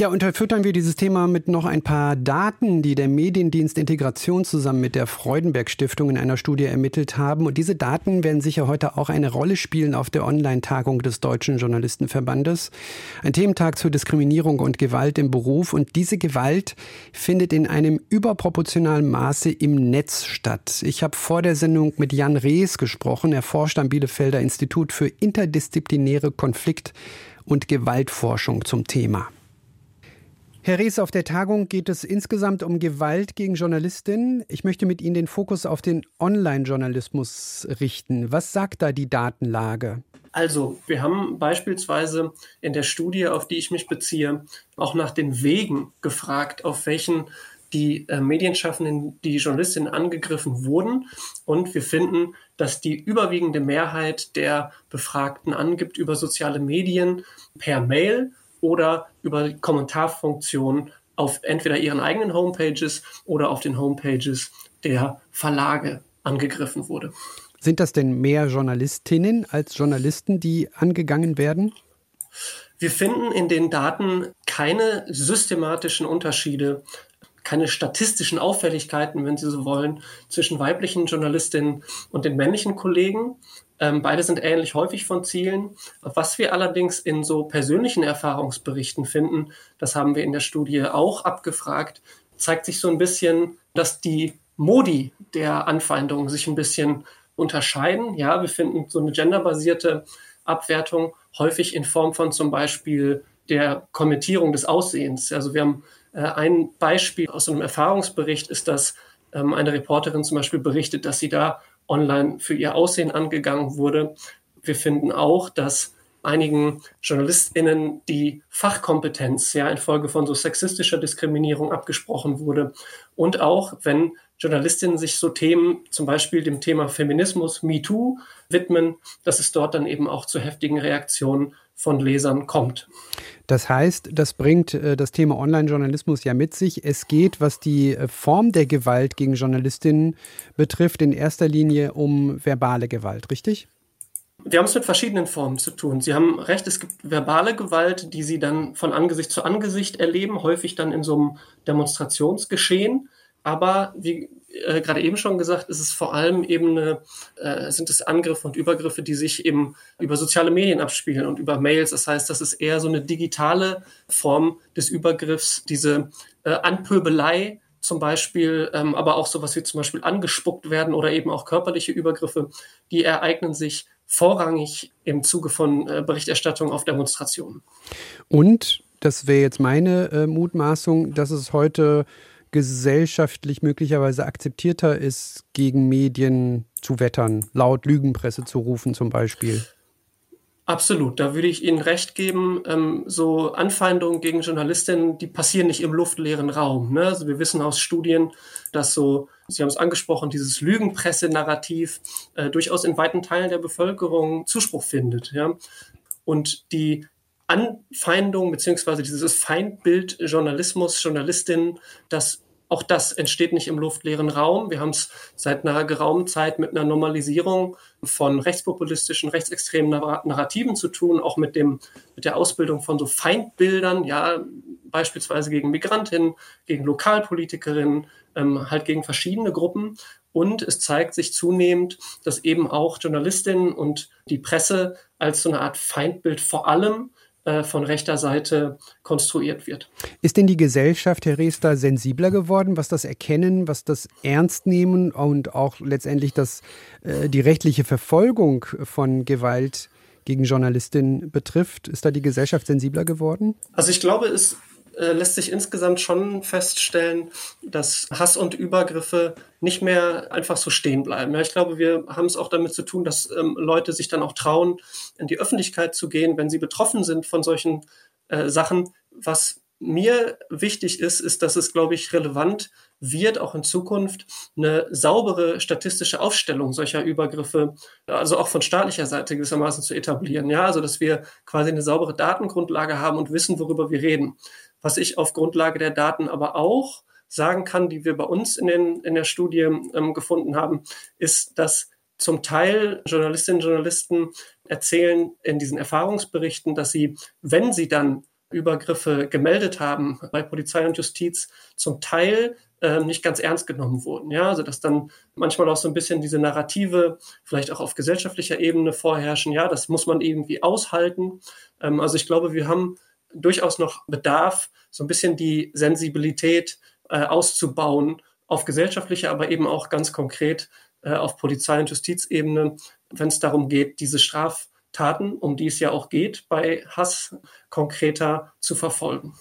ja, unterfüttern wir dieses Thema mit noch ein paar Daten, die der Mediendienst Integration zusammen mit der Freudenberg Stiftung in einer Studie ermittelt haben. Und diese Daten werden sicher heute auch eine Rolle spielen auf der Online-Tagung des Deutschen Journalistenverbandes. Ein Thementag zur Diskriminierung und Gewalt im Beruf. Und diese Gewalt findet in einem überproportionalen Maße im Netz statt. Ich habe vor der Sendung mit Jan Rees gesprochen. Er forscht am Bielefelder Institut für interdisziplinäre Konflikt- und Gewaltforschung zum Thema. Herr Rees, auf der Tagung geht es insgesamt um Gewalt gegen Journalistinnen. Ich möchte mit Ihnen den Fokus auf den Online-Journalismus richten. Was sagt da die Datenlage? Also, wir haben beispielsweise in der Studie, auf die ich mich beziehe, auch nach den Wegen gefragt, auf welchen die äh, Medienschaffenden, die Journalistinnen angegriffen wurden. Und wir finden, dass die überwiegende Mehrheit der Befragten angibt über soziale Medien per Mail oder über die Kommentarfunktion auf entweder ihren eigenen Homepages oder auf den Homepages der Verlage angegriffen wurde. Sind das denn mehr Journalistinnen als Journalisten, die angegangen werden? Wir finden in den Daten keine systematischen Unterschiede, keine statistischen Auffälligkeiten, wenn Sie so wollen, zwischen weiblichen Journalistinnen und den männlichen Kollegen. Ähm, beide sind ähnlich häufig von Zielen. Was wir allerdings in so persönlichen Erfahrungsberichten finden, das haben wir in der Studie auch abgefragt, zeigt sich so ein bisschen, dass die Modi der Anfeindung sich ein bisschen unterscheiden. Ja, wir finden so eine genderbasierte Abwertung häufig in Form von zum Beispiel der Kommentierung des Aussehens. Also wir haben ein Beispiel aus einem Erfahrungsbericht ist, dass ähm, eine Reporterin zum Beispiel berichtet, dass sie da online für ihr Aussehen angegangen wurde. Wir finden auch, dass einigen JournalistInnen die Fachkompetenz ja infolge von so sexistischer Diskriminierung abgesprochen wurde. Und auch, wenn Journalistinnen sich so Themen, zum Beispiel dem Thema Feminismus, MeToo, widmen, dass es dort dann eben auch zu heftigen Reaktionen von Lesern kommt. Das heißt, das bringt äh, das Thema Online-Journalismus ja mit sich. Es geht, was die äh, Form der Gewalt gegen Journalistinnen betrifft, in erster Linie um verbale Gewalt, richtig? Wir haben es mit verschiedenen Formen zu tun. Sie haben recht, es gibt verbale Gewalt, die Sie dann von Angesicht zu Angesicht erleben, häufig dann in so einem Demonstrationsgeschehen. Aber wie äh, gerade eben schon gesagt, ist es vor allem eben eine, äh, sind es Angriffe und Übergriffe, die sich eben über soziale Medien abspielen und über Mails. Das heißt, das ist eher so eine digitale Form des Übergriffs, diese äh, Anpöbelei zum Beispiel, ähm, aber auch sowas wie zum Beispiel angespuckt werden oder eben auch körperliche Übergriffe, die ereignen sich vorrangig im Zuge von äh, Berichterstattung auf Demonstrationen. Und das wäre jetzt meine äh, Mutmaßung, dass es heute gesellschaftlich möglicherweise akzeptierter ist, gegen Medien zu wettern, laut Lügenpresse zu rufen zum Beispiel? Absolut, da würde ich Ihnen recht geben. Ähm, so Anfeindungen gegen Journalistinnen, die passieren nicht im luftleeren Raum. Ne? Also wir wissen aus Studien, dass so, Sie haben es angesprochen, dieses Lügenpresse-Narrativ äh, durchaus in weiten Teilen der Bevölkerung Zuspruch findet. Ja? Und die Anfeindung beziehungsweise dieses Feindbild Journalismus, Journalistin, das auch das entsteht nicht im luftleeren Raum. Wir haben es seit einer geraumen Zeit mit einer Normalisierung von rechtspopulistischen, rechtsextremen Narrativen zu tun, auch mit dem, mit der Ausbildung von so Feindbildern, ja, beispielsweise gegen Migrantinnen, gegen Lokalpolitikerinnen, ähm, halt gegen verschiedene Gruppen. Und es zeigt sich zunehmend, dass eben auch Journalistinnen und die Presse als so eine Art Feindbild vor allem äh, von rechter Seite konstruiert wird. Ist denn die Gesellschaft, Herr Reester, sensibler geworden, was das Erkennen, was das Ernstnehmen und auch letztendlich das, äh, die rechtliche Verfolgung von Gewalt gegen Journalistinnen betrifft? Ist da die Gesellschaft sensibler geworden? Also ich glaube, es äh, lässt sich insgesamt schon feststellen, dass Hass und Übergriffe nicht mehr einfach so stehen bleiben. Ja, ich glaube, wir haben es auch damit zu tun, dass ähm, Leute sich dann auch trauen, in die Öffentlichkeit zu gehen, wenn sie betroffen sind von solchen äh, Sachen. Was mir wichtig ist, ist, dass es, glaube ich, relevant wird, auch in Zukunft eine saubere statistische Aufstellung solcher Übergriffe, also auch von staatlicher Seite gewissermaßen zu etablieren. Ja, also dass wir quasi eine saubere Datengrundlage haben und wissen, worüber wir reden. Was ich auf Grundlage der Daten aber auch sagen kann, die wir bei uns in, den, in der Studie ähm, gefunden haben, ist, dass zum Teil Journalistinnen und Journalisten erzählen in diesen Erfahrungsberichten, dass sie, wenn sie dann Übergriffe gemeldet haben bei Polizei und Justiz, zum Teil äh, nicht ganz ernst genommen wurden. Ja, also dass dann manchmal auch so ein bisschen diese Narrative vielleicht auch auf gesellschaftlicher Ebene vorherrschen. Ja, das muss man irgendwie aushalten. Ähm, also ich glaube, wir haben durchaus noch Bedarf, so ein bisschen die Sensibilität äh, auszubauen auf gesellschaftlicher, aber eben auch ganz konkret äh, auf Polizei- und Justizebene, wenn es darum geht, diese Straftaten, um die es ja auch geht, bei Hass konkreter zu verfolgen.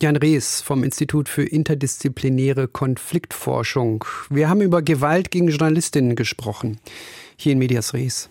Jan Rees vom Institut für interdisziplinäre Konfliktforschung. Wir haben über Gewalt gegen Journalistinnen gesprochen. Hier in Medias Res.